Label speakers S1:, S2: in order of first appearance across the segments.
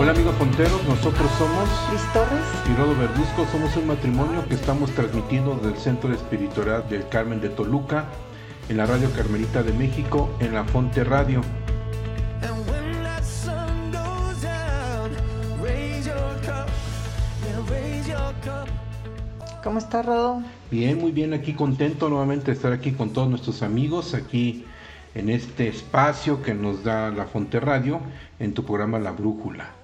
S1: Hola amigos ponteros, nosotros somos
S2: Cris Torres
S1: y Rodo Verduzco, somos un matrimonio que estamos transmitiendo del Centro de Espiritualidad del Carmen de Toluca, en la Radio Carmelita de México, en la Fonte Radio.
S2: ¿Cómo está Rodo?
S1: Bien, muy bien, aquí contento nuevamente de estar aquí con todos nuestros amigos, aquí en este espacio que nos da la Fonte Radio, en tu programa La Brújula.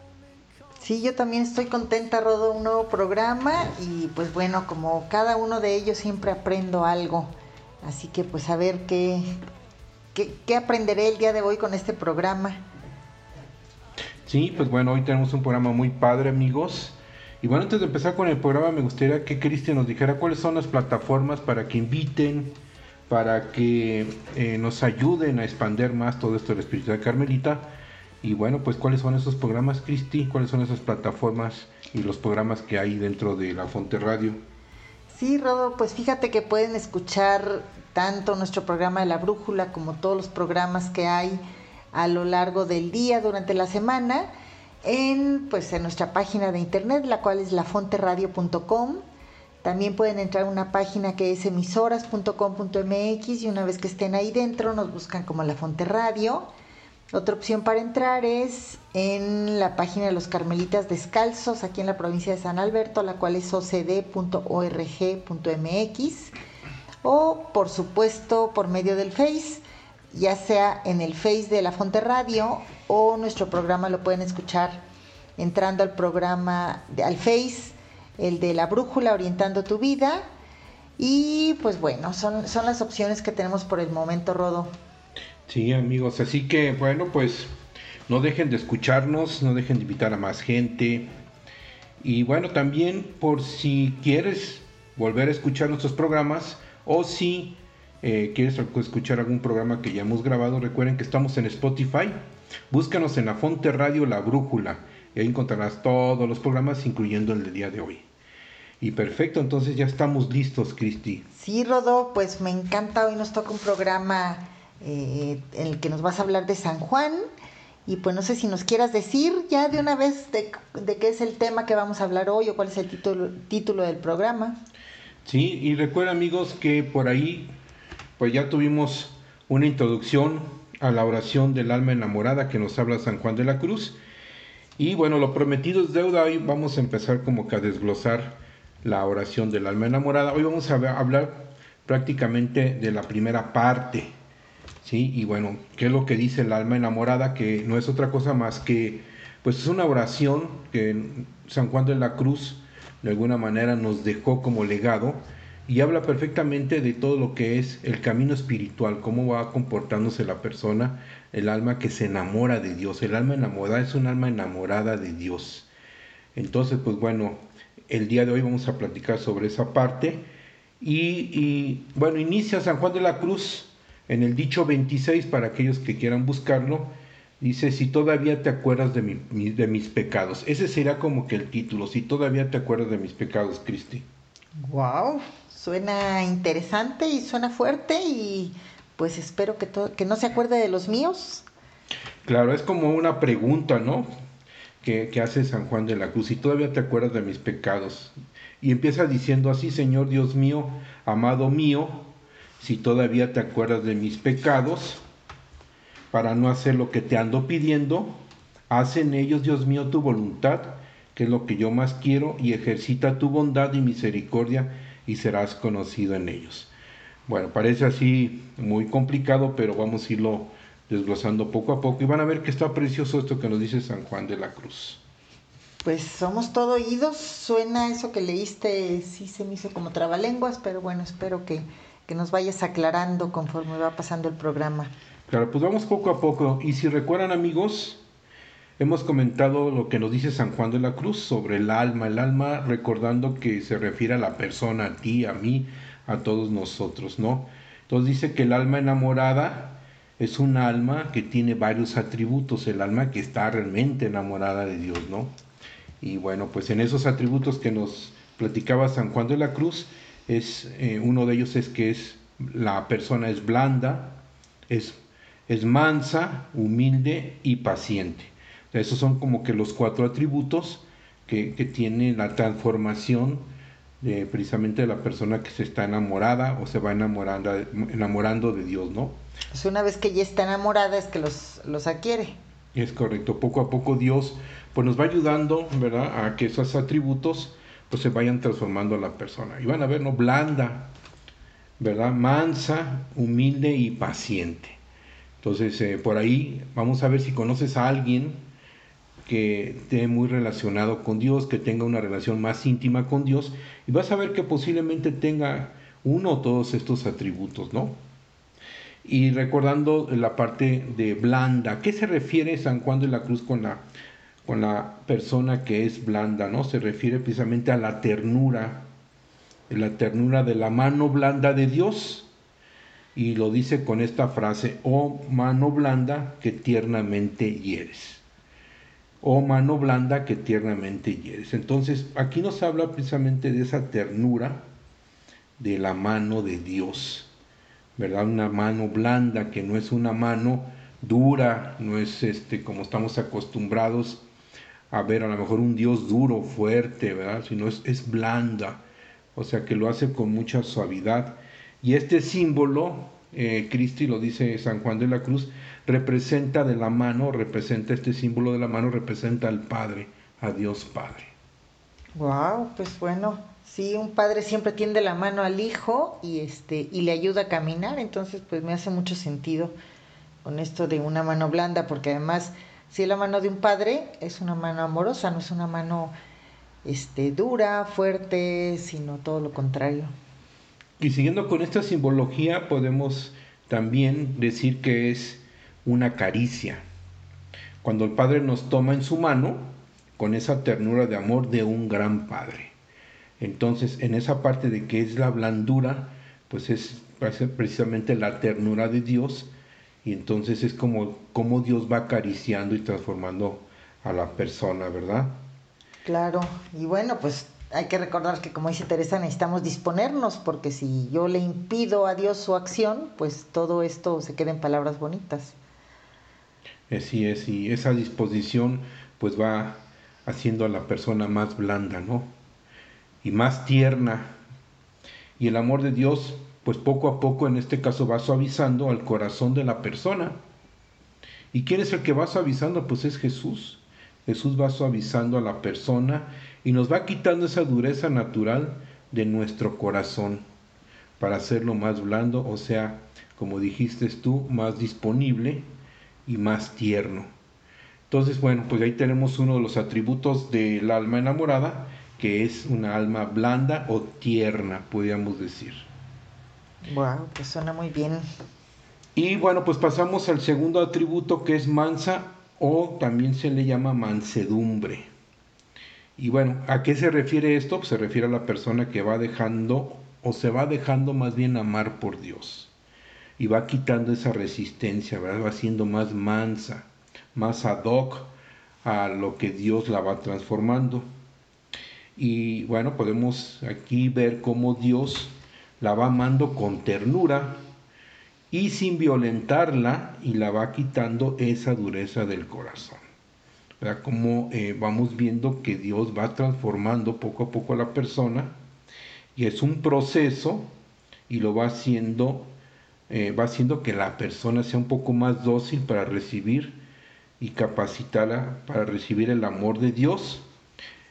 S2: Sí, yo también estoy contenta, Rodo, un nuevo programa y pues bueno, como cada uno de ellos siempre aprendo algo, así que pues a ver qué, qué, qué aprenderé el día de hoy con este programa.
S1: Sí, pues bueno, hoy tenemos un programa muy padre, amigos. Y bueno, antes de empezar con el programa, me gustaría que Cristian nos dijera cuáles son las plataformas para que inviten, para que eh, nos ayuden a expandir más todo esto de la espiritualidad carmelita. Y bueno, pues cuáles son esos programas, Cristi, cuáles son esas plataformas y los programas que hay dentro de la Fonte Radio.
S2: Sí, Rodo, pues fíjate que pueden escuchar tanto nuestro programa de la brújula como todos los programas que hay a lo largo del día durante la semana en pues en nuestra página de internet, la cual es lafonteradio.com. También pueden entrar a una página que es emisoras.com.mx y una vez que estén ahí dentro nos buscan como La Fonte Radio. Otra opción para entrar es en la página de los Carmelitas Descalzos aquí en la provincia de San Alberto, la cual es ocd.org.mx o por supuesto por medio del Face, ya sea en el Face de La Fonte Radio o nuestro programa lo pueden escuchar entrando al programa, al Face, el de la brújula orientando tu vida. Y pues bueno, son, son las opciones que tenemos por el momento, Rodo.
S1: Sí, amigos, así que bueno, pues no dejen de escucharnos, no dejen de invitar a más gente. Y bueno, también por si quieres volver a escuchar nuestros programas o si eh, quieres escuchar algún programa que ya hemos grabado, recuerden que estamos en Spotify. Búscanos en la Fonte Radio La Brújula y ahí encontrarás todos los programas, incluyendo el de día de hoy. Y perfecto, entonces ya estamos listos, Cristi.
S2: Sí, Rodo, pues me encanta. Hoy nos toca un programa eh, en el que nos vas a hablar de San Juan. Y pues no sé si nos quieras decir ya de una vez de, qué es el tema que vamos a hablar hoy o cuál es el título, título del programa.
S1: Sí, y recuerda amigos que por ahí pues ya tuvimos una introducción a la oración del alma enamorada que nos habla San Juan de la Cruz. Y bueno, lo prometido es deuda. Hoy vamos a empezar como que a desglosar la oración del alma enamorada. Hoy vamos a hablar prácticamente de la primera parte. ¿Sí? Y bueno, ¿qué es lo que dice el alma enamorada? Que no es otra cosa más que, pues es una oración que San Juan de la Cruz de alguna manera nos dejó como legado y habla perfectamente de todo lo que es el camino espiritual, cómo va comportándose la persona, el alma que se enamora de Dios. El alma enamorada es un alma enamorada de Dios. Entonces, pues bueno, el día de hoy vamos a platicar sobre esa parte. Y, y bueno, inicia San Juan de la Cruz en el dicho 26 para aquellos que quieran buscarlo. Dice, si todavía te acuerdas de, mi, de mis pecados. Ese será como que el título, si todavía te acuerdas de mis pecados, Cristi.
S2: Wow, suena interesante y suena fuerte y pues espero que, que no se acuerde de los míos.
S1: Claro, es como una pregunta, ¿no? Que, que, hace San Juan de la Cruz, si todavía te acuerdas de mis pecados. Y empieza diciendo así, Señor Dios mío, amado mío, si todavía te acuerdas de mis pecados, para no hacer lo que te ando pidiendo, haz en ellos, Dios mío, tu voluntad, que es lo que yo más quiero, y ejercita tu bondad y misericordia, y serás conocido en ellos. Bueno, parece así muy complicado, pero vamos a irlo desglosando poco a poco y van a ver que está precioso esto que nos dice San Juan de la Cruz.
S2: Pues somos todo oídos, suena eso que leíste, sí se me hizo como trabalenguas, pero bueno, espero que, que nos vayas aclarando conforme va pasando el programa.
S1: Claro, pues vamos poco a poco. Y si recuerdan amigos, hemos comentado lo que nos dice San Juan de la Cruz sobre el alma, el alma recordando que se refiere a la persona, a ti, a mí, a todos nosotros, ¿no? Entonces dice que el alma enamorada es un alma que tiene varios atributos, el alma que está realmente enamorada de Dios, ¿no? Y bueno, pues en esos atributos que nos platicaba San Juan de la Cruz, es, eh, uno de ellos es que es, la persona es blanda, es, es mansa, humilde y paciente. esos son como que los cuatro atributos que, que tiene la transformación de, precisamente de la persona que se está enamorada o se va enamorando, enamorando de Dios, ¿no?
S2: Pues una vez que ya está enamorada es que los, los adquiere.
S1: Es correcto, poco a poco Dios pues nos va ayudando, ¿verdad? A que esos atributos pues se vayan transformando a la persona. Y van a ver, ¿no? Blanda, ¿verdad? Mansa, humilde y paciente. Entonces, eh, por ahí vamos a ver si conoces a alguien que esté muy relacionado con Dios, que tenga una relación más íntima con Dios, y vas a ver que posiblemente tenga uno o todos estos atributos, ¿no? Y recordando la parte de blanda, ¿qué se refiere San Juan de la Cruz con la, con la persona que es blanda, ¿no? Se refiere precisamente a la ternura, la ternura de la mano blanda de Dios, y lo dice con esta frase, oh mano blanda que tiernamente hieres o mano blanda que tiernamente hieres. Entonces, aquí nos habla precisamente de esa ternura de la mano de Dios, ¿verdad? Una mano blanda que no es una mano dura, no es este como estamos acostumbrados a ver a lo mejor un Dios duro, fuerte, ¿verdad? Sino es, es blanda, o sea que lo hace con mucha suavidad. Y este símbolo, eh, Cristi lo dice San Juan de la Cruz, representa de la mano, representa este símbolo de la mano, representa al Padre, a Dios Padre.
S2: Wow, pues bueno, sí, un padre siempre tiende la mano al hijo y este y le ayuda a caminar, entonces pues me hace mucho sentido con esto de una mano blanda, porque además si la mano de un padre es una mano amorosa, no es una mano este dura, fuerte, sino todo lo contrario.
S1: Y siguiendo con esta simbología podemos también decir que es una caricia. Cuando el Padre nos toma en su mano, con esa ternura de amor de un gran Padre. Entonces, en esa parte de que es la blandura, pues es precisamente la ternura de Dios, y entonces es como, como Dios va acariciando y transformando a la persona, ¿verdad?
S2: Claro, y bueno, pues hay que recordar que como dice Teresa, necesitamos disponernos, porque si yo le impido a Dios su acción, pues todo esto se queda en palabras bonitas.
S1: Así es, y esa disposición pues va haciendo a la persona más blanda, ¿no? Y más tierna. Y el amor de Dios pues poco a poco en este caso va suavizando al corazón de la persona. ¿Y quién es el que va suavizando? Pues es Jesús. Jesús va suavizando a la persona y nos va quitando esa dureza natural de nuestro corazón para hacerlo más blando, o sea, como dijiste tú, más disponible y más tierno. Entonces, bueno, pues ahí tenemos uno de los atributos del alma enamorada, que es una alma blanda o tierna, podríamos decir.
S2: Wow, pues suena muy bien.
S1: Y bueno, pues pasamos al segundo atributo que es mansa o también se le llama mansedumbre. Y bueno, ¿a qué se refiere esto? Pues se refiere a la persona que va dejando o se va dejando más bien amar por Dios y va quitando esa resistencia, ¿verdad? va siendo más mansa, más ad hoc a lo que Dios la va transformando. Y bueno, podemos aquí ver cómo Dios la va amando con ternura y sin violentarla y la va quitando esa dureza del corazón. ¿Verdad? Como eh, vamos viendo que Dios va transformando poco a poco a la persona y es un proceso y lo va haciendo eh, va haciendo que la persona sea un poco más dócil para recibir y capacitarla para recibir el amor de Dios.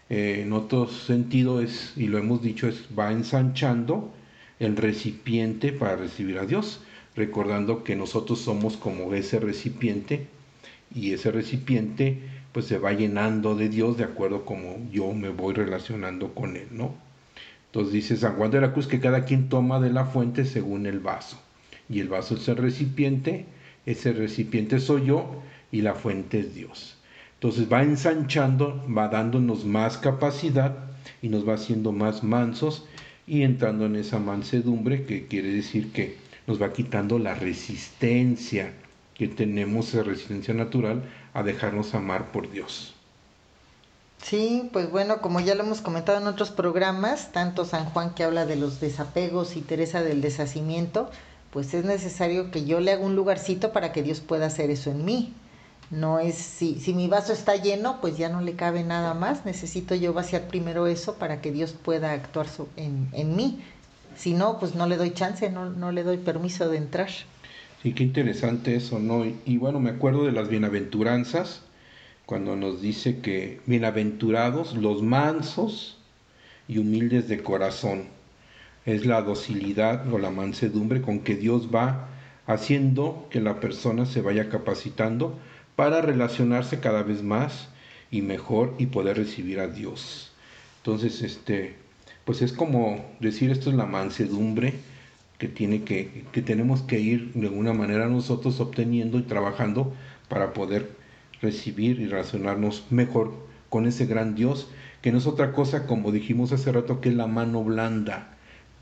S1: Eh, en otro sentido es, y lo hemos dicho, es va ensanchando el recipiente para recibir a Dios, recordando que nosotros somos como ese recipiente y ese recipiente pues se va llenando de Dios de acuerdo como yo me voy relacionando con él, ¿no? Entonces dice San Juan de la Cruz que cada quien toma de la fuente según el vaso y el vaso es el recipiente, ese recipiente soy yo y la fuente es Dios. Entonces va ensanchando, va dándonos más capacidad y nos va haciendo más mansos y entrando en esa mansedumbre que quiere decir que nos va quitando la resistencia que tenemos, esa resistencia natural a dejarnos amar por Dios.
S2: Sí, pues bueno, como ya lo hemos comentado en otros programas, tanto San Juan que habla de los desapegos y Teresa del deshacimiento, pues es necesario que yo le haga un lugarcito para que Dios pueda hacer eso en mí. No es, si, si mi vaso está lleno, pues ya no le cabe nada más. Necesito yo vaciar primero eso para que Dios pueda actuar en, en mí. Si no, pues no le doy chance, no, no le doy permiso de entrar.
S1: Sí, qué interesante eso, ¿no? Y, bueno, me acuerdo de las bienaventuranzas, cuando nos dice que bienaventurados los mansos y humildes de corazón. Es la docilidad o la mansedumbre con que Dios va haciendo que la persona se vaya capacitando para relacionarse cada vez más y mejor y poder recibir a Dios. Entonces, este, pues es como decir esto es la mansedumbre que tiene que, que tenemos que ir de alguna manera nosotros obteniendo y trabajando para poder recibir y relacionarnos mejor con ese gran Dios, que no es otra cosa, como dijimos hace rato, que es la mano blanda,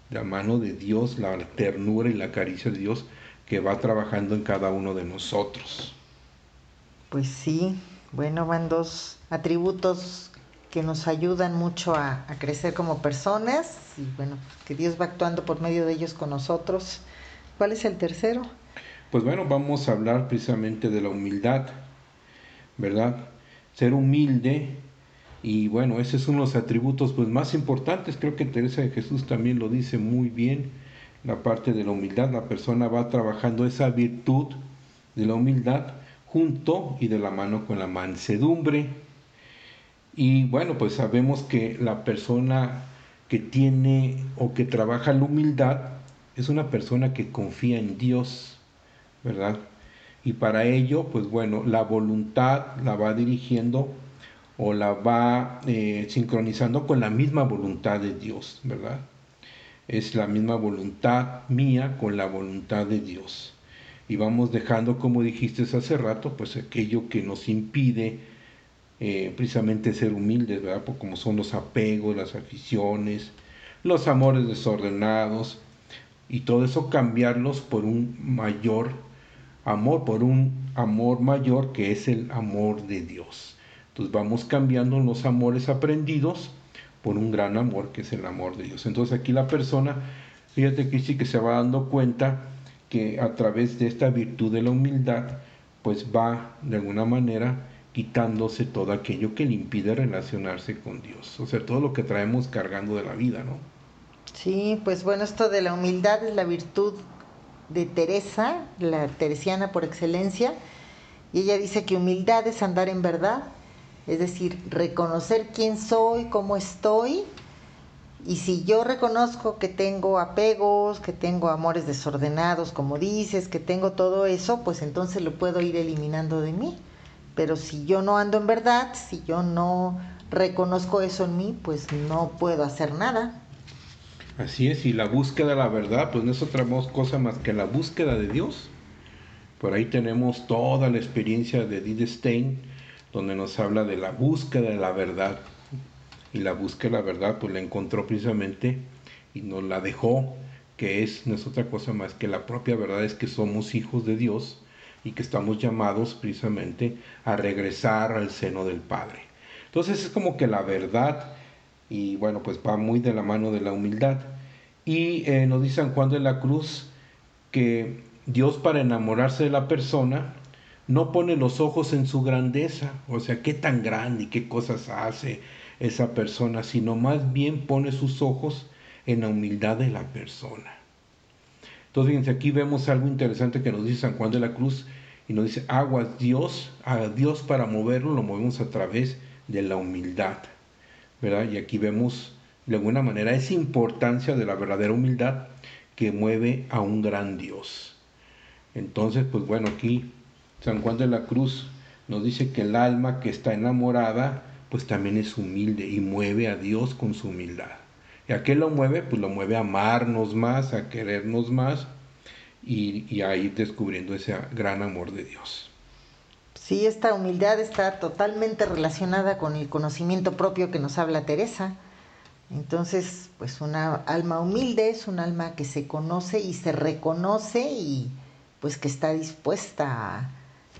S1: la mano de Dios, la ternura y la caricia de Dios que va trabajando en cada uno de nosotros.
S2: Pues sí, bueno, van dos atributos que nos ayudan mucho a, crecer como personas y bueno, que Dios va actuando por medio de ellos con nosotros. ¿Cuál es el tercero?
S1: Pues bueno, vamos a hablar precisamente de la humildad, ¿verdad? Ser humilde y bueno, ese es uno de los atributos pues más importantes, creo que Teresa de Jesús también lo dice muy bien, la parte de la humildad, la persona va trabajando esa virtud de la humildad junto y de la mano con la mansedumbre. Y bueno, pues sabemos que la persona que tiene o que trabaja la humildad es una persona que confía en Dios, ¿verdad? Y para ello, pues bueno, la voluntad la va dirigiendo o la va eh, sincronizando con la misma voluntad de Dios, ¿verdad? Es la misma voluntad mía con la voluntad de Dios y vamos dejando, como dijiste hace rato, pues aquello que nos impide eh, precisamente ser humildes, ¿verdad? como son los apegos, las aficiones, los amores desordenados, y todo eso cambiarlos por un mayor amor, por un amor mayor que es el amor de Dios. Entonces vamos cambiando los amores aprendidos por un gran amor que es el amor de Dios. Entonces aquí la persona, fíjate que sí que se va dando cuenta que a través de esta virtud de la humildad, pues va de alguna manera quitándose todo aquello que le impide relacionarse con Dios, o sea, todo lo que traemos cargando de la vida, ¿no?
S2: Sí, pues bueno, esto de la humildad es la virtud de Teresa, la teresiana por excelencia, y ella dice que humildad es andar en verdad, es decir, reconocer quién soy, cómo estoy, y si yo reconozco que tengo apegos, que tengo amores desordenados, como dices, que tengo todo eso, pues entonces lo puedo ir eliminando de mí. Pero si yo no ando en verdad, si yo no reconozco eso en mí, pues no puedo hacer nada.
S1: Así es, y la búsqueda de la verdad, pues no es otra cosa más que la búsqueda de Dios. Por ahí tenemos toda la experiencia de Edith Stein, donde nos habla de la búsqueda de la verdad y la búsqueda la verdad, pues la encontró precisamente y nos la dejó, que es, no es otra cosa más que la propia verdad es que somos hijos de Dios y que estamos llamados precisamente a regresar al seno del Padre. Entonces es como que la verdad, y bueno, pues va muy de la mano de la humildad. Y eh, nos dice San Juan de la Cruz que Dios para enamorarse de la persona no pone los ojos en su grandeza, o sea, qué tan grande y qué cosas hace, esa persona, sino más bien pone sus ojos en la humildad de la persona. Entonces, fíjense, aquí vemos algo interesante que nos dice San Juan de la Cruz y nos dice, aguas Dios, a Dios para moverlo lo movemos a través de la humildad, ¿verdad? Y aquí vemos de alguna manera esa importancia de la verdadera humildad que mueve a un gran Dios. Entonces, pues bueno, aquí San Juan de la Cruz nos dice que el alma que está enamorada pues también es humilde y mueve a Dios con su humildad. ¿Y a qué lo mueve? Pues lo mueve a amarnos más, a querernos más y, a ir descubriendo ese gran amor de Dios.
S2: Sí, esta humildad está totalmente relacionada con el conocimiento propio que nos habla Teresa. Entonces, pues una alma humilde es un alma que se conoce y se reconoce y pues que está dispuesta a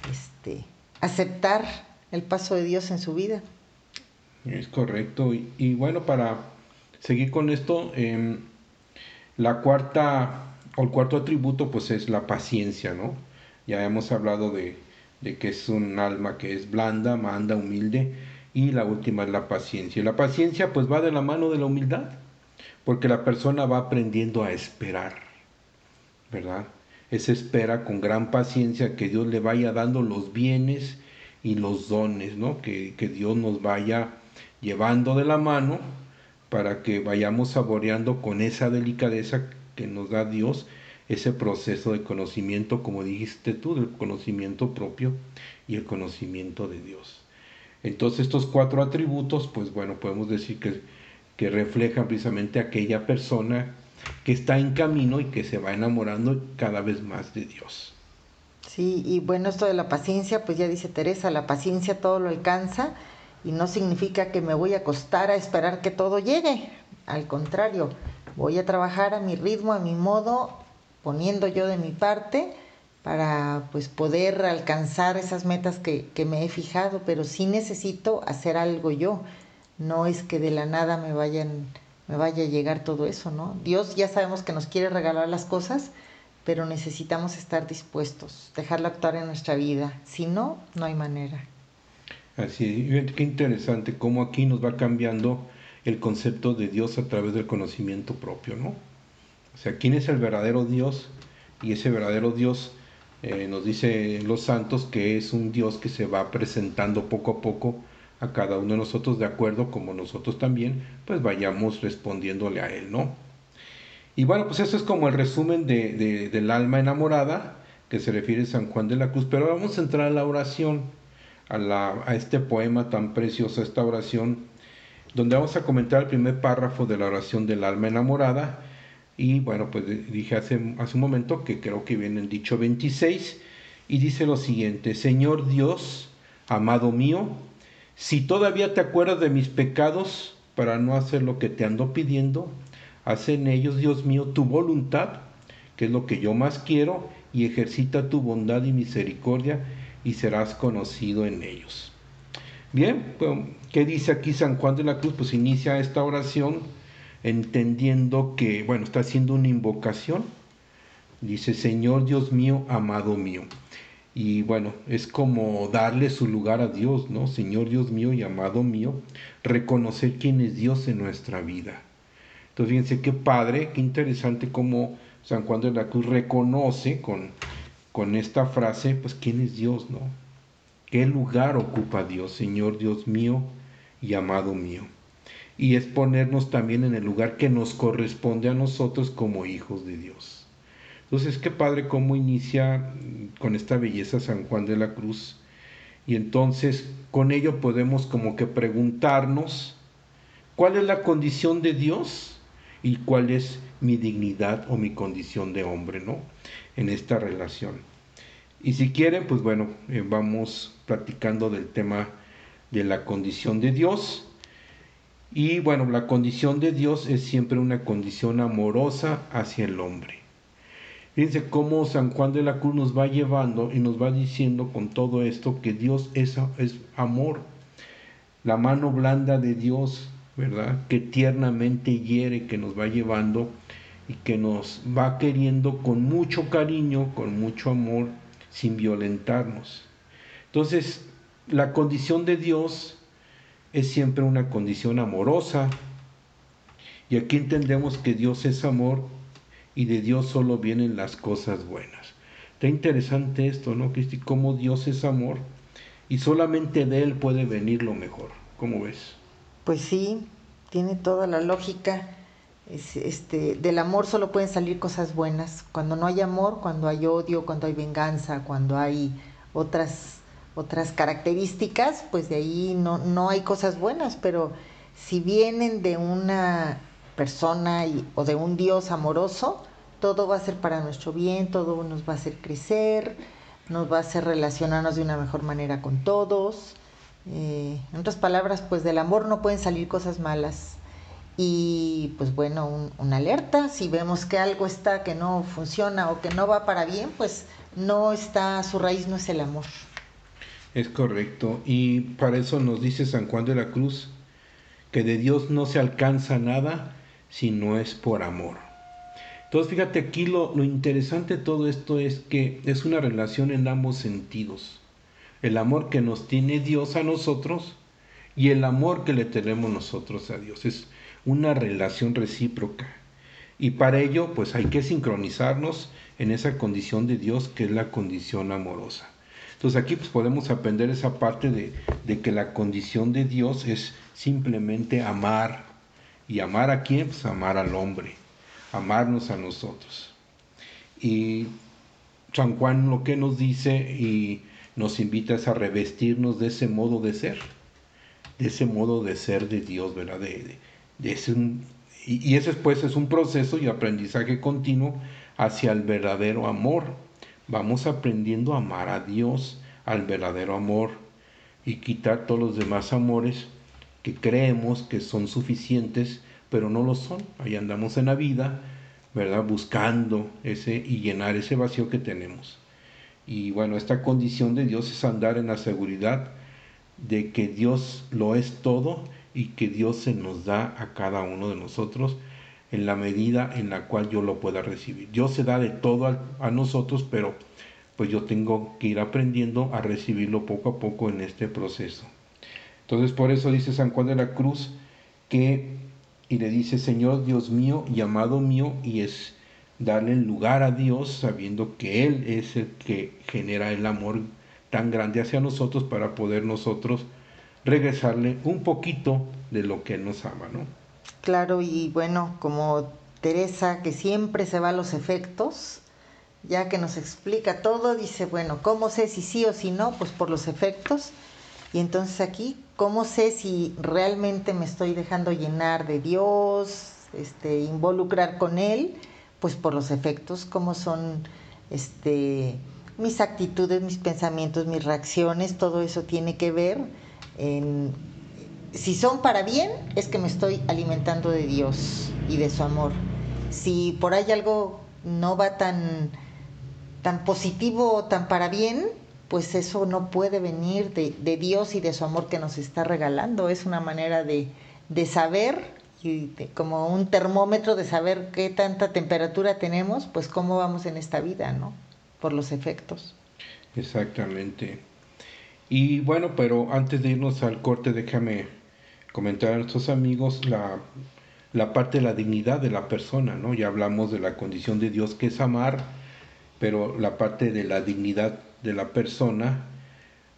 S2: este, aceptar el paso de Dios en su vida.
S1: Es correcto. Y, bueno, para seguir con esto, em, la cuarta o el cuarto atributo pues es la paciencia, ¿no? Ya hemos hablado de, de que es un alma que es blanda, manda, humilde y la última es la paciencia. Y la paciencia pues va de la mano de la humildad, porque la persona va aprendiendo a esperar, ¿verdad? Es espera con gran paciencia que Dios le vaya dando los bienes y los dones, ¿no? Que, que Dios nos vaya llevando de la mano para que vayamos saboreando con esa delicadeza que nos da Dios ese proceso de conocimiento, como dijiste tú, del conocimiento propio y el conocimiento de Dios. Entonces estos cuatro atributos, pues bueno, podemos decir que, que reflejan precisamente aquella persona que está en camino y que se va enamorando cada vez más de Dios.
S2: Sí, y bueno, esto de la paciencia, pues ya dice Teresa, la paciencia todo lo alcanza y no significa que me voy a acostar a esperar que todo llegue. Al contrario, voy a trabajar a mi ritmo, a mi modo, poniendo yo de mi parte para pues poder alcanzar esas metas que, que, me he fijado, pero sí necesito hacer algo yo. No es que de la nada me vayan, me vaya a llegar todo eso, ¿no? Dios ya sabemos que nos quiere regalar las cosas, pero necesitamos estar dispuestos, dejarlo actuar en nuestra vida. Si no, no hay manera.
S1: Así qué interesante cómo aquí nos va cambiando el concepto de Dios a través del conocimiento propio, ¿no? O sea, ¿quién es el verdadero Dios? Y ese verdadero Dios eh, nos dice los santos que es un Dios que se va presentando poco a poco a cada uno de nosotros de acuerdo como nosotros también pues vayamos respondiéndole a Él, ¿no? Y bueno, pues eso es como el resumen de, del alma enamorada que se refiere a San Juan de la Cruz, pero vamos a entrar a la oración, a, este poema tan precioso, esta oración, donde vamos a comentar el primer párrafo de la oración del alma enamorada, y bueno, pues dije hace, hace un momento que creo que viene el dicho 26 y dice lo siguiente, Señor Dios, amado mío, si todavía te acuerdas de mis pecados para no hacer lo que te ando pidiendo, haz en ellos, Dios mío, tu voluntad, que es lo que yo más quiero, y ejercita tu bondad y misericordia y serás conocido en ellos. Bien, pues, ¿qué dice aquí San Juan de la Cruz? Pues inicia esta oración entendiendo que, bueno, está haciendo una invocación. Dice, Señor Dios mío, amado mío. Y bueno, es como darle su lugar a Dios, ¿no? Señor Dios mío y amado mío, reconocer quién es Dios en nuestra vida. Entonces, fíjense qué padre, qué interesante cómo San Juan de la Cruz reconoce con, con esta frase, pues quién es Dios, ¿no? ¿Qué lugar ocupa Dios, Señor Dios mío y amado mío? y es ponernos también en el lugar que nos corresponde a nosotros como hijos de Dios. Entonces, qué padre cómo inicia con esta belleza San Juan de la Cruz. Y entonces con ello podemos como que preguntarnos cuál es la condición de Dios y cuál es mi dignidad o mi condición de hombre, ¿no? En esta relación. Y si quieren, pues bueno, eh, vamos platicando del tema de la condición de Dios y bueno, la condición de Dios es siempre una condición amorosa hacia el hombre. Fíjense cómo San Juan de la Cruz nos va llevando y nos va diciendo con todo esto que Dios es, es amor. La mano blanda de Dios, ¿verdad? Que tiernamente hiere, que nos va llevando y que nos va queriendo con mucho cariño, con mucho amor, sin violentarnos. Entonces, la condición de Dios es siempre una condición amorosa. Y aquí entendemos que Dios es amor y de Dios solo vienen las cosas buenas. Está interesante esto, ¿no, Cristi? Cómo Dios es amor y solamente de Él puede venir lo mejor. ¿Cómo ves?
S2: Pues sí, tiene toda la lógica. Este, del amor solo pueden salir cosas buenas. Cuando no hay amor, cuando hay odio, cuando hay venganza, cuando hay otras otras características, pues de ahí no, no hay cosas buenas, pero si vienen de una persona o de un Dios amoroso, todo va a ser para nuestro bien, todo nos va a hacer crecer, nos va a hacer relacionarnos de una mejor manera con todos. Eh, en otras palabras, pues del amor no pueden salir cosas malas. Y pues bueno, una alerta, si vemos que algo está que no funciona o que no va para bien, pues no está, su raíz no es el amor.
S1: Es correcto. Y para eso nos dice San Juan de la Cruz que de Dios no se alcanza nada si no es por amor. Entonces fíjate aquí lo, lo interesante de todo esto es que es una relación en ambos sentidos. El amor que nos tiene Dios a nosotros y el amor que le tenemos nosotros a Dios. Es una relación recíproca. Y para ello pues hay que sincronizarnos en esa condición de Dios que es la condición amorosa. Entonces aquí pues, podemos aprender esa parte de, que la condición de Dios es simplemente amar. ¿Y amar a quién? Pues amar al hombre, amarnos a nosotros. Y San Juan lo que nos dice y nos invita es a revestirnos de ese modo de ser, de ese modo de ser de Dios, ¿verdad? De, ese, y, y ese pues es un proceso y aprendizaje continuo hacia el verdadero amor vamos aprendiendo a amar a Dios, al verdadero amor, y quitar todos los demás amores que creemos que son suficientes, pero no lo son. Ahí andamos en la vida, ¿verdad? Buscando ese y llenar ese vacío que tenemos. Y bueno, esta condición de Dios es andar en la seguridad de que Dios lo es todo y que Dios se nos da a cada uno de nosotros en la medida en la cual yo lo pueda recibir. Dios se da de todo a, nosotros, pero pues yo tengo que ir aprendiendo a recibirlo poco a poco en este proceso. Entonces por eso dice San Juan de la Cruz que, y le dice, Señor Dios mío y amado mío, y es darle lugar a Dios sabiendo que Él es el que genera el amor tan grande hacia nosotros para poder nosotros regresarle un poquito de lo que nos ama, ¿no?
S2: Claro, y bueno, como Teresa, que siempre se va a los efectos, ya que nos explica todo, dice, bueno, ¿cómo sé si sí o si no? Pues por los efectos. Y entonces aquí, ¿cómo sé si realmente me estoy dejando llenar de Dios, este, involucrar con Él? Pues por los efectos, cómo son este, mis actitudes, mis pensamientos, mis reacciones, todo eso tiene que ver si son para bien, es que me estoy alimentando de Dios y de su amor. Si por ahí algo no va tan, tan positivo o tan para bien, pues eso no puede venir de, Dios y de su amor que nos está regalando. Es una manera de, saber, y como un termómetro de saber qué tanta temperatura tenemos, pues cómo vamos en esta vida, ¿no? Por los efectos.
S1: Exactamente. Y bueno, pero antes de irnos al corte, déjame comentar a nuestros amigos la, la parte de la dignidad de la persona, ¿no? Ya hablamos de la condición de Dios que es amar, pero la parte de la dignidad de la persona,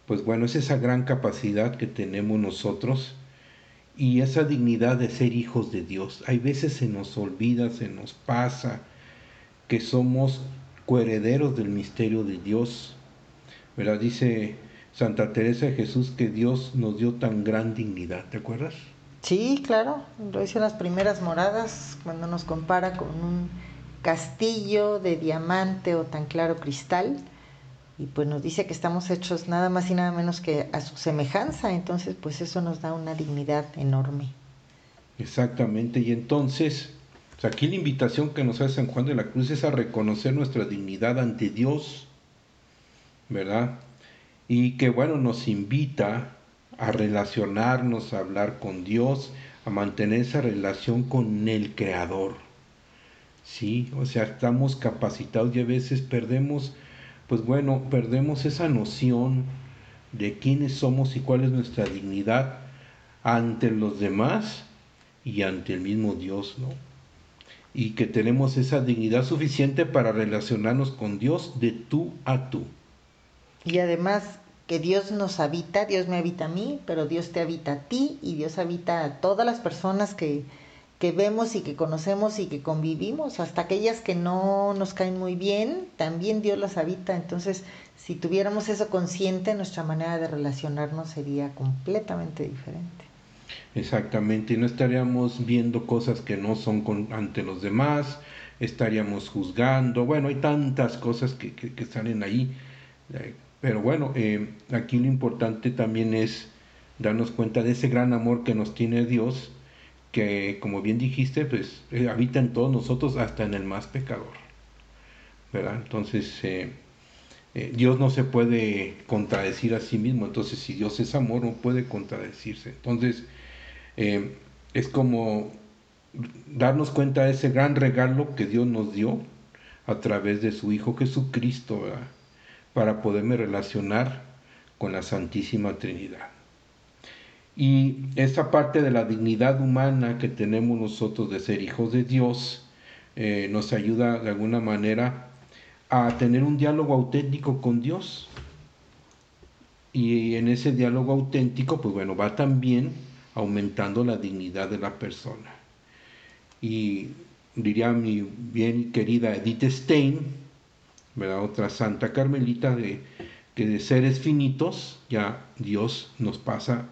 S1: pues bueno, es esa gran capacidad que tenemos nosotros y esa dignidad de ser hijos de Dios. Hay veces se nos olvida, se nos pasa que somos coherederos del misterio de Dios. ¿Verdad? Dice Santa Teresa de Jesús que Dios nos dio tan gran dignidad, ¿te acuerdas?
S2: Sí, claro, lo hice en las primeras moradas, cuando nos compara con un castillo de diamante o tan claro cristal, y pues nos dice que estamos hechos nada más y nada menos que a su semejanza, entonces pues eso nos da una dignidad enorme.
S1: Exactamente, y entonces, pues, aquí la invitación que nos hace San Juan de la Cruz es a reconocer nuestra dignidad ante Dios, ¿verdad? Y que bueno, nos invita a relacionarnos, a hablar con Dios, a mantener esa relación con el Creador. Sí, o sea, estamos capacitados y a veces perdemos, pues bueno, perdemos esa noción de quiénes somos y cuál es nuestra dignidad ante los demás y ante el mismo Dios, ¿no? Y que tenemos esa dignidad suficiente para relacionarnos con Dios de tú a tú.
S2: Y además que Dios nos habita, Dios me habita a mí, pero Dios te habita a ti y Dios habita a todas las personas que, que vemos y que conocemos y que convivimos, hasta aquellas que no nos caen muy bien, también Dios las habita. Entonces, si tuviéramos eso consciente, nuestra manera de relacionarnos sería completamente diferente.
S1: Exactamente, no estaríamos viendo cosas que no son con, ante los demás, estaríamos juzgando, bueno, hay tantas cosas que, que, que salen ahí Pero bueno, eh, aquí lo importante también es darnos cuenta de ese gran amor que nos tiene Dios, que como bien dijiste, pues eh, habita en todos nosotros, hasta en el más pecador. ¿Verdad? Entonces, eh, Dios no se puede contradecir a sí mismo, entonces si Dios es amor, no puede contradecirse. Entonces, es como darnos cuenta de ese gran regalo que Dios nos dio a través de su Hijo Jesucristo, ¿verdad? Para poderme relacionar con la Santísima Trinidad. Y esa parte de la dignidad humana que tenemos nosotros de ser hijos de Dios eh, nos ayuda de alguna manera a tener un diálogo auténtico con Dios. Y en ese diálogo auténtico, pues bueno, va también aumentando la dignidad de la persona. Y diría mi bien querida Edith Stein, otra santa carmelita de que de seres finitos ya Dios nos pasa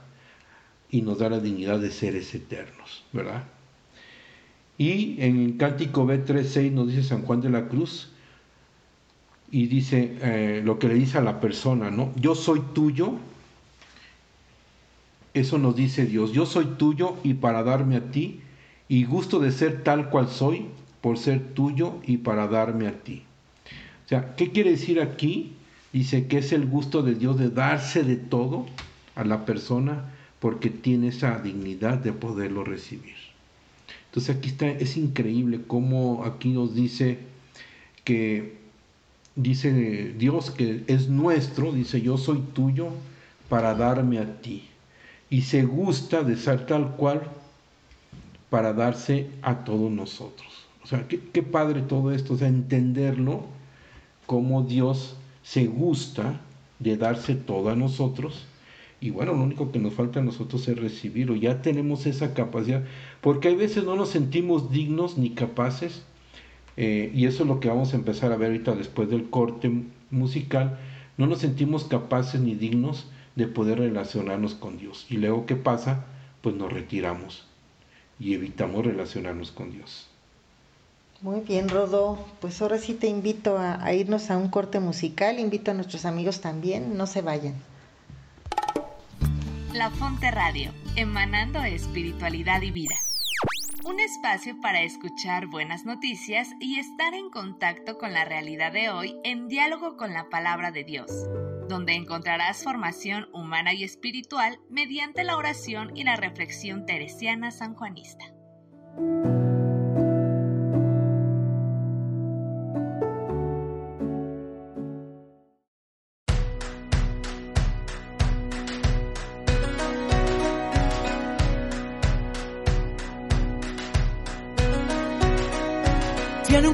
S1: y nos da la dignidad de seres eternos, ¿verdad? Y en el Cántico B3.6 nos dice San Juan de la Cruz, y dice eh, lo que le dice a la persona, ¿no? Yo soy tuyo, eso nos dice Dios, yo soy tuyo y para darme a ti, y gusto de ser tal cual soy, por ser tuyo y para darme a ti. ¿Qué quiere decir aquí? Dice que es el gusto de Dios de darse de todo a la persona porque tiene esa dignidad de poderlo recibir. Entonces aquí está, es increíble cómo aquí nos dice que dice Dios que es nuestro, dice yo soy tuyo para darme a ti. Y se gusta de ser tal cual para darse a todos nosotros. O sea, qué, qué padre todo esto, o sea, entenderlo cómo Dios se gusta de darse todo a nosotros. Y bueno, lo único que nos falta a nosotros es recibirlo. Ya tenemos esa capacidad, porque hay veces no nos sentimos dignos ni capaces. Eh, y eso es lo que vamos a empezar a ver ahorita después del corte musical. No nos sentimos capaces ni dignos de poder relacionarnos con Dios. Y luego, ¿qué pasa? Pues nos retiramos y evitamos relacionarnos con Dios.
S2: Muy bien, Rodo. Pues ahora sí te invito a, irnos a un corte musical. Invito a nuestros amigos también. No se vayan.
S3: La Fonte Radio, emanando espiritualidad y vida. Un espacio para escuchar buenas noticias y estar en contacto con la realidad de hoy en diálogo con la palabra de Dios, donde encontrarás formación humana y espiritual mediante la oración y la reflexión teresiana sanjuanista.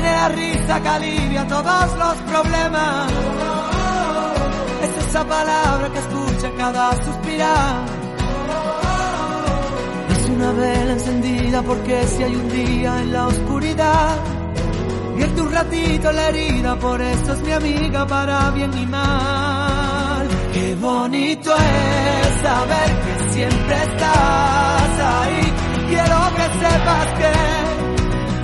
S4: tiene la risa que alivia todos los problemas. Es esa palabra que escucha cada suspirar. Es una vela encendida porque si hay un día en la oscuridad, vierte un ratito la herida, por eso es mi amiga para bien y mal. Qué bonito es saber que siempre estás ahí. Quiero que sepas que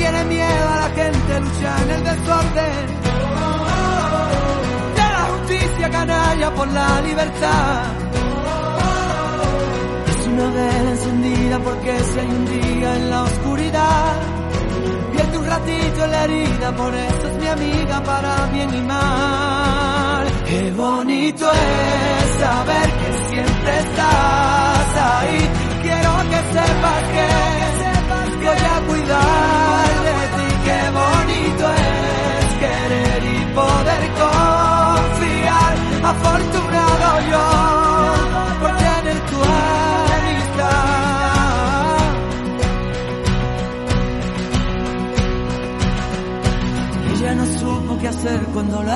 S4: tiene miedo a la gente, lucha en el desorden. De la justicia canalla por la libertad. Es una vela encendida porque si hay un día en la oscuridad, pierde un ratito la herida, por eso es mi amiga para bien y mal. Qué bonito es saber que siempre estás ahí. Quiero que sepas que voy a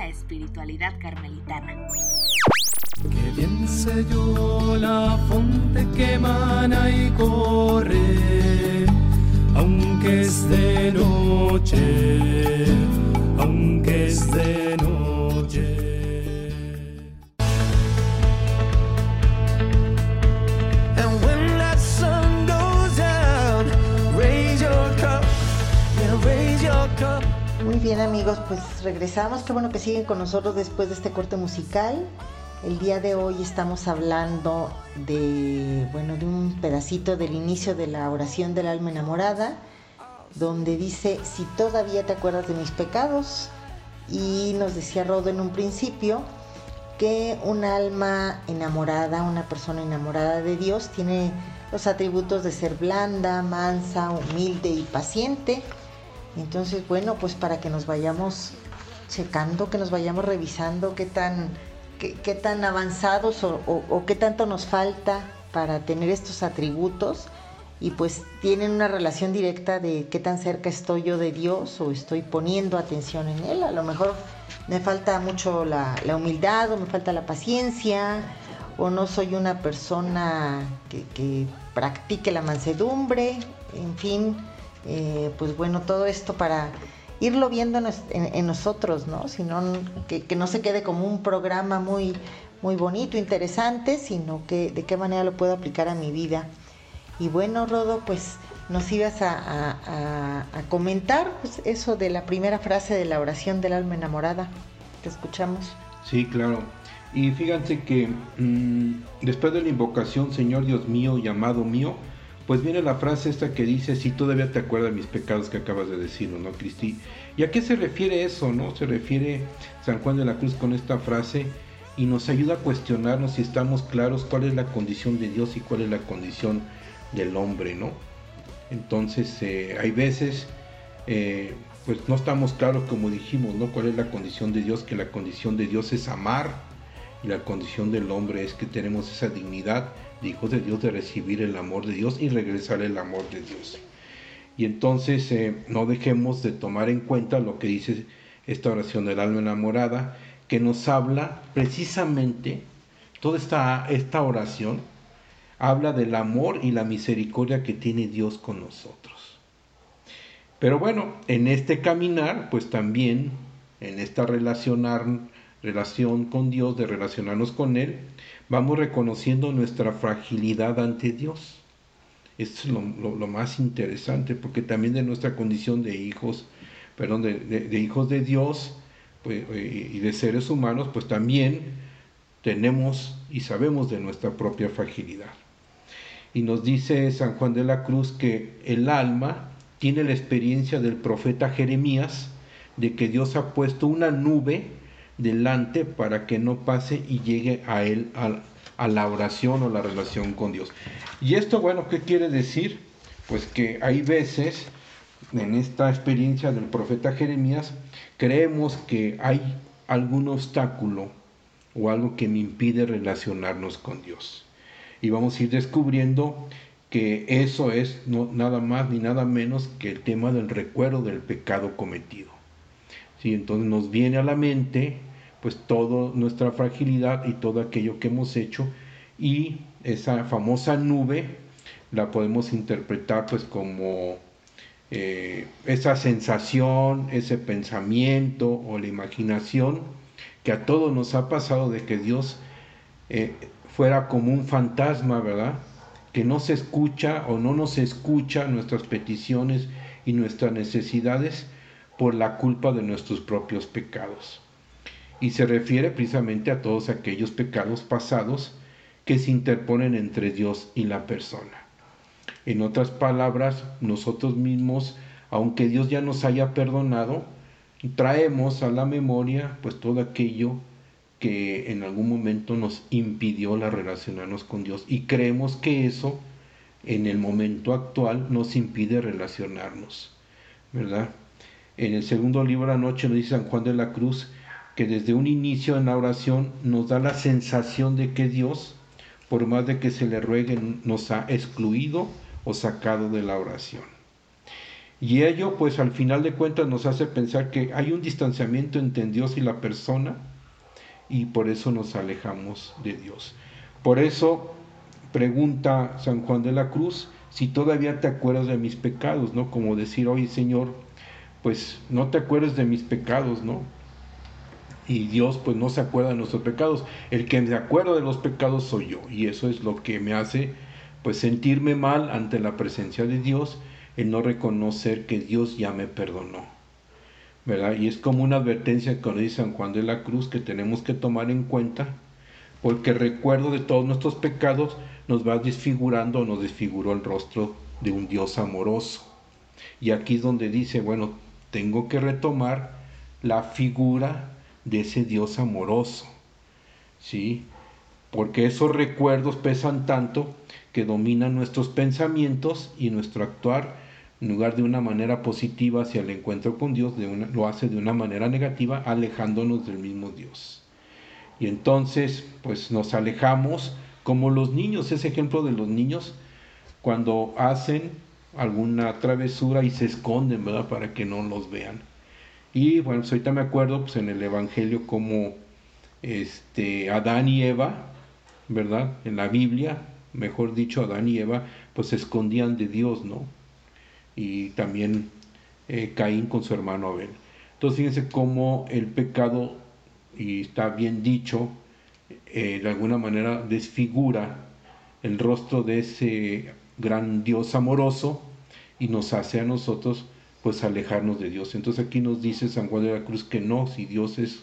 S5: La espiritualidad carmelitana.
S4: Que bien sé yo la fonte que emana y corre, aunque es
S2: regresamos. Qué bueno que siguen con nosotros después de este corte musical. El día de hoy estamos hablando de, bueno, de un pedacito del inicio de la oración del alma enamorada, donde dice, si todavía te acuerdas de mis pecados, y nos decía Rodo en un principio que un alma enamorada, una persona enamorada de Dios, tiene los atributos de ser blanda, mansa, humilde y paciente. Entonces, bueno, pues para que nos vayamos checando, que nos vayamos revisando qué tan, qué, tan avanzados o qué tanto nos falta para tener estos atributos y pues tienen una relación directa de qué tan cerca estoy yo de Dios o estoy poniendo atención en Él. A lo mejor me falta mucho la, la humildad o me falta la paciencia o no soy una persona que, que practique la mansedumbre, en fin, eh, pues bueno, todo esto para irlo viendo en, en- nosotros, ¿no? Sino que, que no se quede como un programa muy, muy bonito, interesante, sino que de qué manera lo puedo aplicar a mi vida. Y bueno, Rodo, pues nos ibas a, comentar pues, eso de la primera frase de la oración del alma enamorada. Te escuchamos.
S1: Sí, claro. Y fíjense que mm, después de la invocación, Señor Dios mío y amado mío, pues viene la frase esta que dice, si todavía te acuerdas mis pecados que acabas de decir, ¿no, Cristi? ¿Y a qué se refiere eso, no? Se refiere San Juan de la Cruz con esta frase y nos ayuda a cuestionarnos si estamos claros cuál es la condición de Dios y cuál es la condición del hombre, ¿no? Entonces, eh, hay veces, eh, pues no estamos claros como dijimos, ¿no? ¿Cuál es la condición de Dios? Que la condición de Dios es amar y la condición del hombre es que tenemos esa dignidad de hijos de Dios de recibir el amor de Dios y regresar el amor de Dios. Y entonces eh, no dejemos de tomar en cuenta lo que dice esta oración del alma enamorada, que nos habla precisamente, toda esta, esta oración habla del amor y la misericordia que tiene Dios con nosotros. Pero bueno, en este caminar, pues también en esta relacionar, relación con Dios, de relacionarnos con Él, vamos reconociendo nuestra fragilidad ante Dios. Esto es lo, más interesante, porque también de nuestra condición de hijos, perdón, de, hijos de Dios pues, y de seres humanos, pues también tenemos y sabemos de nuestra propia fragilidad. Y nos dice San Juan de la Cruz que el alma tiene la experiencia del profeta Jeremías de que Dios ha puesto una nube delante para que no pase y llegue a él a, la oración o la relación con Dios. Y esto, bueno, ¿qué quiere decir? Pues que hay veces en esta experiencia del profeta Jeremías creemos que hay algún obstáculo o algo que me impide relacionarnos con Dios. Y vamos a ir descubriendo que eso es no, nada más ni nada menos que el tema del recuerdo del pecado cometido. ¿Sí? Entonces nos viene a la mente pues toda nuestra fragilidad y todo aquello que hemos hecho y esa famosa nube la podemos interpretar pues como eh, esa sensación, ese pensamiento o la imaginación que a todos nos ha pasado de que Dios eh, fuera como un fantasma, ¿verdad? Que no se escucha o no nos escucha nuestras peticiones y nuestras necesidades por la culpa de nuestros propios pecados y se refiere precisamente a todos aquellos pecados pasados que se interponen entre Dios y la persona. En otras palabras, nosotros mismos, aunque Dios ya nos haya perdonado, traemos a la memoria pues todo aquello que en algún momento nos impidió la relacionarnos con Dios y creemos que eso en el momento actual nos impide relacionarnos, ¿verdad? En el segundo libro de la noche nos dice San Juan de la Cruz que desde un inicio en la oración nos da la sensación de que Dios, por más de que se le ruegue, nos ha excluido o sacado de la oración. Y ello, pues al final de cuentas, nos hace pensar que hay un distanciamiento entre Dios y la persona y por eso nos alejamos de Dios. Por eso pregunta San Juan de la Cruz si todavía te acuerdas de mis pecados, ¿no? Como decir, oye Señor, pues no te acuerdas de mis pecados, ¿no? Y Dios pues no se acuerda de nuestros pecados. El que me acuerda de los pecados soy yo y eso es lo que me hace pues sentirme mal ante la presencia de Dios, el no reconocer que Dios ya me perdonó. ¿Verdad? Y es como una advertencia que nos dice San Juan de la Cruz que tenemos que tomar en cuenta, porque el recuerdo de todos nuestros pecados nos va desfigurando o nos desfiguró el rostro de un Dios amoroso. Y aquí es donde dice, bueno, tengo que retomar la figura de ese Dios amoroso. ¿Sí? Porque esos recuerdos pesan tanto que dominan nuestros pensamientos y nuestro actuar, en lugar de una manera positiva hacia el encuentro con Dios, de una, lo hace de una manera negativa, alejándonos del mismo Dios. Y entonces, pues nos alejamos como los niños, ese ejemplo de los niños, cuando hacen alguna travesura y se esconden, ¿verdad? Para que no los vean. Y bueno, pues ahorita me acuerdo pues en el Evangelio como este, Adán y Eva, ¿verdad? En la Biblia, mejor dicho, Adán y Eva, pues se escondían de Dios, ¿no? Y también eh, Caín con su hermano Abel. Entonces fíjense cómo el pecado, y está bien dicho, eh, de alguna manera desfigura el rostro de ese gran Dios amoroso y nos hace a nosotros pues alejarnos de Dios. Entonces aquí nos dice San Juan de la Cruz que no, si Dios es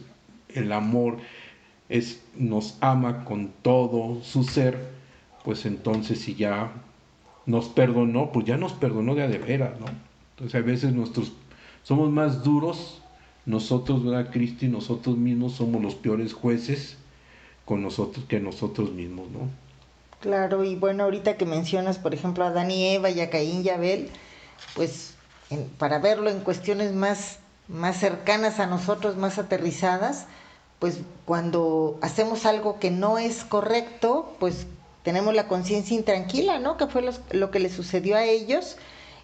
S1: el amor, es, nos ama con todo su ser, pues entonces si ya nos perdonó, pues ya nos perdonó de a veras, ¿no? Entonces a veces nosotros somos más duros, nosotros, ¿verdad? Cristo y nosotros mismos somos los peores jueces con nosotros que nosotros mismos, ¿no?
S2: Claro, y bueno, ahorita que mencionas, por ejemplo, a Dani y Eva y a Caín y Abel, pues para verlo en cuestiones más, más cercanas a nosotros, más aterrizadas, pues cuando hacemos algo que no es correcto, pues tenemos la conciencia intranquila, ¿no? Que fue lo, que le sucedió a ellos.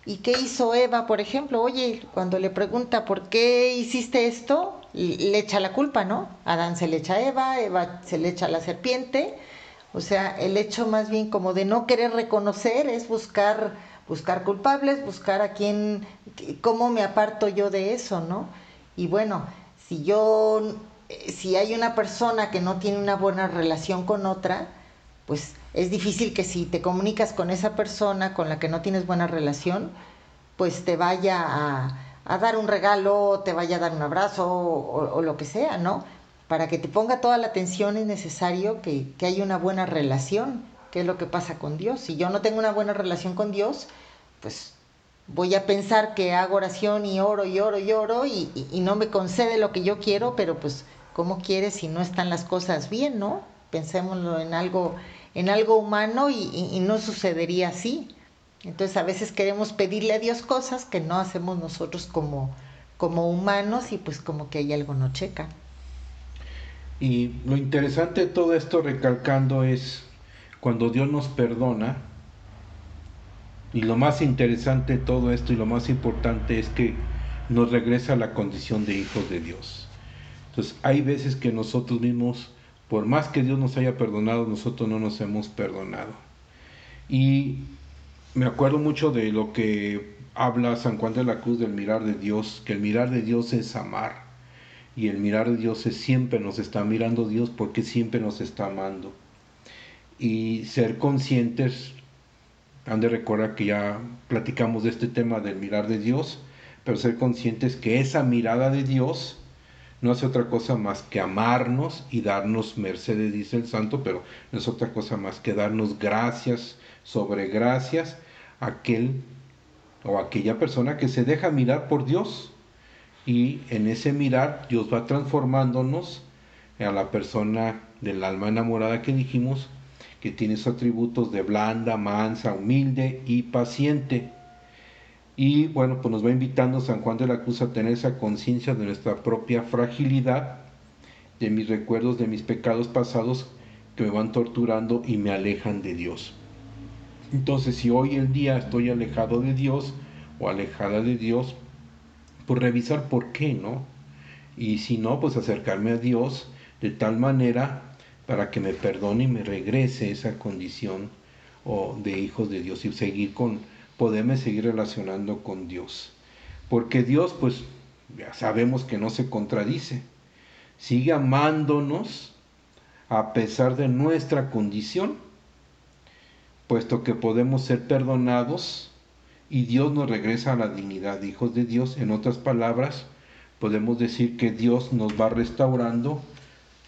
S2: ¿Y qué hizo Eva, por ejemplo? Oye, cuando le pregunta, ¿por qué hiciste esto? Le echa la culpa, ¿no? Adán se le echa a Eva, Eva se le echa a la serpiente. O sea, el hecho más bien como de no querer reconocer es buscar, buscar culpables, buscar a quién, cómo me aparto yo de eso, ¿no? Y bueno, si yo si hay una persona que no tiene una buena relación con otra, pues es difícil que si te comunicas con esa persona con la que no tienes buena relación, pues te vaya a, dar un regalo, te vaya a dar un abrazo o, lo que sea, ¿no? Para que te ponga toda la atención es necesario que, que haya una buena relación, que es lo que pasa con Dios. Si yo no tengo una buena relación con Dios, pues voy a pensar que hago oración y oro y oro y oro y, y, no me concede lo que yo quiero, pero pues ¿cómo quieres si no están las cosas bien, no? Pensémoslo en algo, en algo humano y, no sucedería así. Entonces a veces queremos pedirle a Dios cosas que no hacemos nosotros como, como humanos y pues como que hay algo no checa.
S1: Y lo interesante de todo esto recalcando es cuando Dios nos perdona, y lo más interesante de todo esto y lo más importante es que nos regresa a la condición de hijos de Dios. Entonces hay veces que nosotros mismos, por más que Dios nos haya perdonado, nosotros no nos hemos perdonado. Y me acuerdo mucho de lo que habla San Juan de la Cruz del mirar de Dios, que el mirar de Dios es amar. Y el mirar de Dios es siempre nos está mirando Dios porque siempre nos está amando. Y ser conscientes, han de recordar que ya platicamos de este tema del mirar de Dios, pero ser conscientes que esa mirada de Dios no hace otra cosa más que amarnos y darnos mercedes, dice el santo, pero no es otra cosa más que darnos gracias sobre gracias a aquel o aquella persona que se deja mirar por Dios. Y en ese mirar Dios va transformándonos a la persona del alma enamorada que dijimos, que tiene sus atributos de blanda, mansa, humilde y paciente. Y bueno, pues nos va invitando San Juan de la Cruz a tener esa conciencia de nuestra propia fragilidad, de mis recuerdos, de mis pecados pasados que me van torturando y me alejan de Dios. Entonces, si hoy el día estoy alejado de Dios o alejada de Dios, pues revisar por qué, ¿no? Y si no, pues acercarme a Dios de tal manera para que me perdone y me regrese esa condición o de hijos de Dios y seguir con podemos seguir relacionando con Dios. Porque Dios, pues, ya sabemos que no se contradice. Sigue amándonos a pesar de nuestra condición, puesto que podemos ser perdonados y Dios nos regresa a la dignidad de hijos de Dios. En otras palabras, podemos decir que Dios nos va restaurando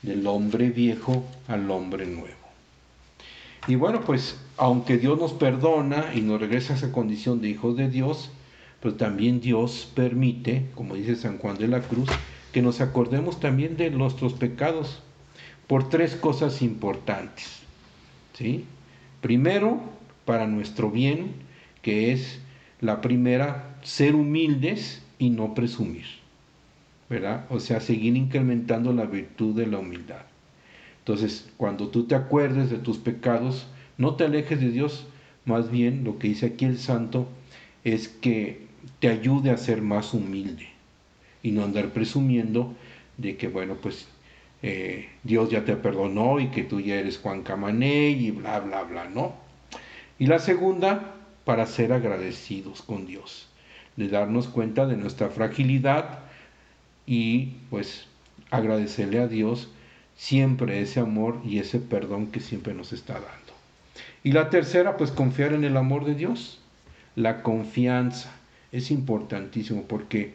S1: del hombre viejo al hombre nuevo. Y bueno, pues aunque Dios nos perdona y nos regresa a esa condición de hijos de Dios, pero también Dios permite, como dice San Juan de la Cruz, que nos acordemos también de nuestros pecados por tres cosas importantes. ¿sí? Primero, para nuestro bien, que es la primera, ser humildes y no presumir. ¿Verdad? O sea, seguir incrementando la virtud de la humildad. Entonces, cuando tú te acuerdes de tus pecados, no te alejes de Dios, más bien lo que dice aquí el santo es que te ayude a ser más humilde y no andar presumiendo de que, bueno, pues eh, Dios ya te perdonó y que tú ya eres Juan Camané y bla, bla, bla, ¿no? Y la segunda, para ser agradecidos con Dios, de darnos cuenta de nuestra fragilidad y pues agradecerle a Dios siempre ese amor y ese perdón que siempre nos está dando. Y la tercera, pues confiar en el amor de Dios. La confianza es importantísimo porque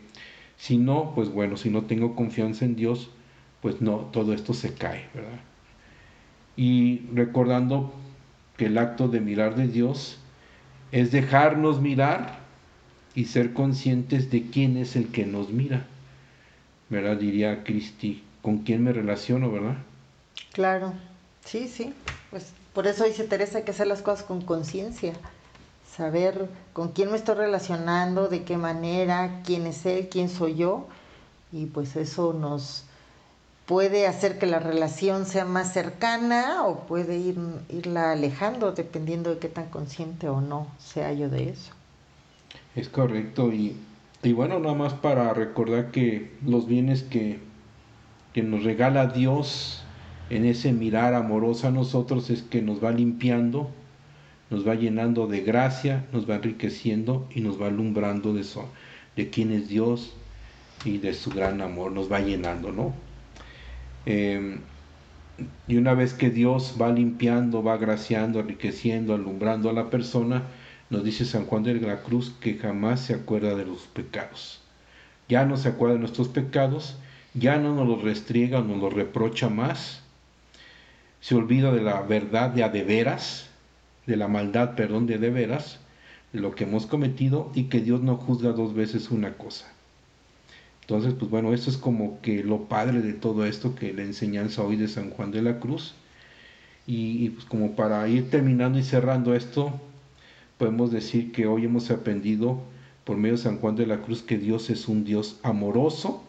S1: si no, pues bueno, si no tengo confianza en Dios, pues no, todo esto se cae, ¿verdad? Y recordando que el acto de mirar de Dios es dejarnos mirar y ser conscientes de quién es el que nos mira, ¿verdad? Diría Cristi, ¿con quién me relaciono, verdad?
S2: Claro, sí, sí, pues por eso dice Teresa, que hacer las cosas con conciencia, saber con quién me estoy relacionando, de qué manera, quién es él, quién soy yo, y pues eso nos, puede hacer que la relación sea más cercana o puede ir, irla alejando dependiendo de qué tan consciente o no sea yo de eso.
S1: Es correcto y, y bueno, nada más para recordar que los bienes que, que nos regala Dios en ese mirar amoroso a nosotros es que nos va limpiando, nos va llenando de gracia, nos va enriqueciendo y nos va alumbrando de, eso, de quién es Dios y de su gran amor, nos va llenando, ¿no? Em, y una vez que Dios va limpiando, va graciando, enriqueciendo, alumbrando a la persona, nos dice San Juan de la Cruz que jamás se acuerda de los pecados. Ya no se acuerda de nuestros pecados, ya no nos los restriega, nos los reprocha más. Se olvida de la verdad de a de veras, de la maldad, perdón, de de veras, de lo que hemos cometido y que Dios no juzga dos veces una cosa. Entonces, pues bueno, eso es como que lo padre de todo esto, que la enseñanza hoy de San Juan de la Cruz. Y, pues como para ir terminando y cerrando esto, podemos decir que hoy hemos aprendido por medio de San Juan de la Cruz que Dios es un Dios amoroso,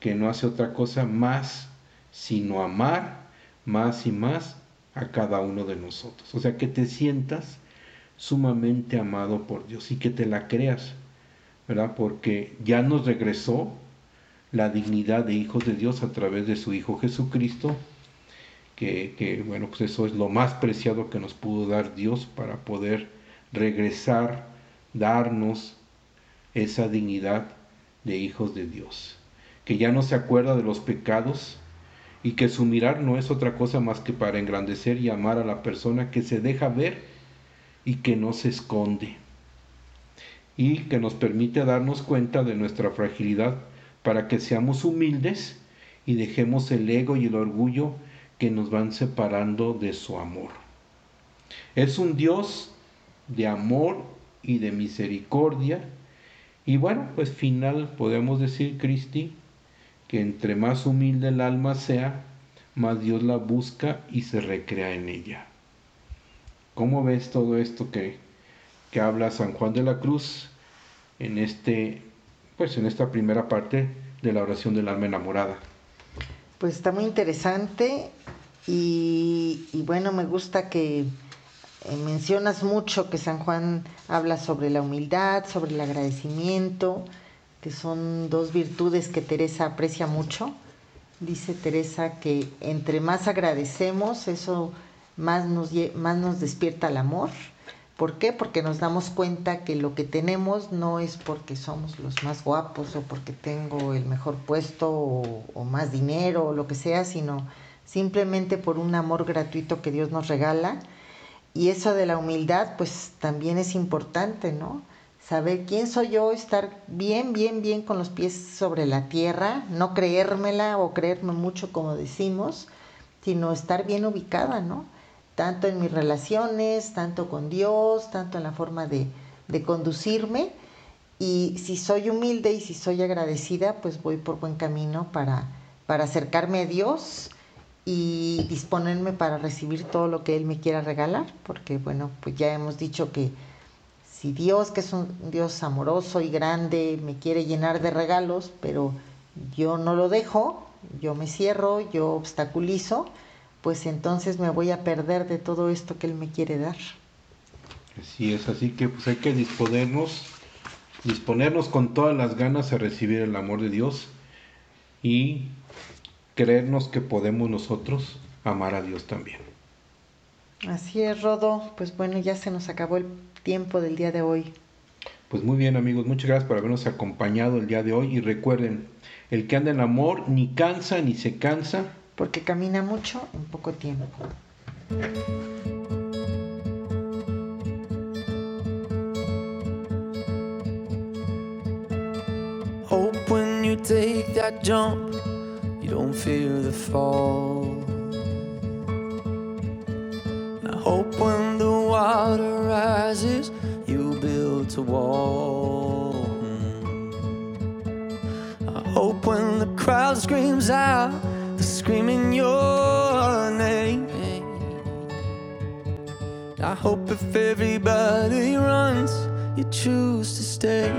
S1: que no hace otra cosa más sino amar más y más a cada uno de nosotros. O sea, que te sientas sumamente amado por Dios y que te la creas, ¿verdad? Porque ya nos regresó la dignidad de hijos de Dios a través de su Hijo Jesucristo, que, bueno, pues eso es lo más preciado que nos pudo dar Dios para poder regresar, darnos esa dignidad de hijos de Dios, que ya no se acuerda de los pecados y que su mirar no es otra cosa más que para engrandecer y amar a la persona que se deja ver y que no se esconde y que nos permite darnos cuenta de nuestra fragilidad para que seamos humildes y dejemos el ego y el orgullo que nos van separando de su amor. Es un Dios de amor y de misericordia. Y bueno, pues final podemos decir, Cristi, que entre más humilde el alma sea, más Dios la busca y se recrea en ella. ¿Cómo ves todo esto que, que habla San Juan de la Cruz en este pues en esta primera parte de la oración del alma enamorada.
S2: Pues está muy interesante y, bueno, me gusta que eh, mencionas mucho que San Juan habla sobre la humildad, sobre el agradecimiento, que son dos virtudes que Teresa aprecia mucho. Dice Teresa que entre más agradecemos, eso más nos, más nos despierta el amor ¿Por qué? Porque nos damos cuenta que lo que tenemos no es porque somos los más guapos o porque tengo el mejor puesto o, más dinero o lo que sea, sino simplemente por un amor gratuito que Dios nos regala. Y eso de la humildad, pues también es importante, ¿no? Saber quién soy yo, estar bien, bien, bien con los pies sobre la tierra, no creérmela o creerme mucho como decimos, sino estar bien ubicada, ¿no? tanto en mis relaciones, tanto con Dios, tanto en la forma de, conducirme. Y si soy humilde y si soy agradecida, pues voy por buen camino para, para acercarme a Dios y disponerme para recibir todo lo que Él me quiera regalar, porque bueno, pues ya hemos dicho que si Dios, que es un Dios amoroso y grande, me quiere llenar de regalos, pero yo no lo dejo, yo me cierro, yo obstaculizo, pues entonces me voy a perder de todo esto que Él me quiere dar.
S1: Así es, así que pues hay que disponernos, disponernos con todas las ganas a recibir el amor de Dios y creernos que podemos nosotros amar a Dios también.
S2: Así es, Rodo. Pues bueno, ya se nos acabó el tiempo del día de hoy.
S1: Pues muy bien amigos, muchas gracias por habernos acompañado el día de hoy y recuerden, el que anda en amor ni cansa ni se cansa
S2: porque camina mucho en poco tiempo. Hope when you take that jump, don't fear the fall. I hope when the water rises, you build a wall. I hope when the crowd screams out they're screaming your name. I hope if everybody runs, you choose to stay.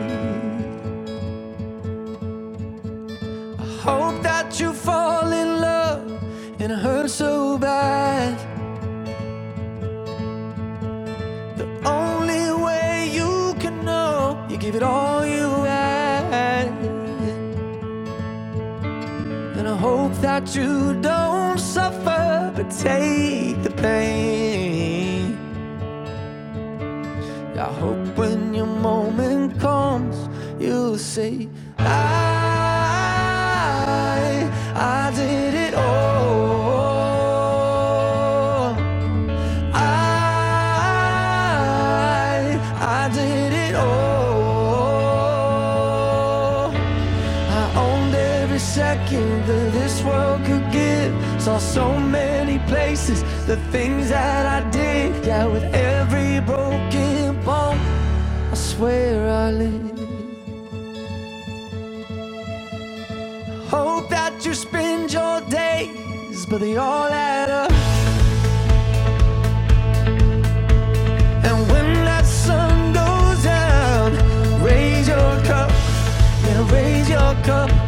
S2: I hope that you fall in love
S4: and it hurts so bad. The only way you can know, you give it all you had. And I hope that you don't suffer, but take the pain. I hope when your moment comes, you'll say, I. saw so many places, the things that I did. Yeah, with every broken bone, I swear I live. Hope that you spend your days, but they all add up. And when that sun goes down, raise your cup, yeah, raise your cup.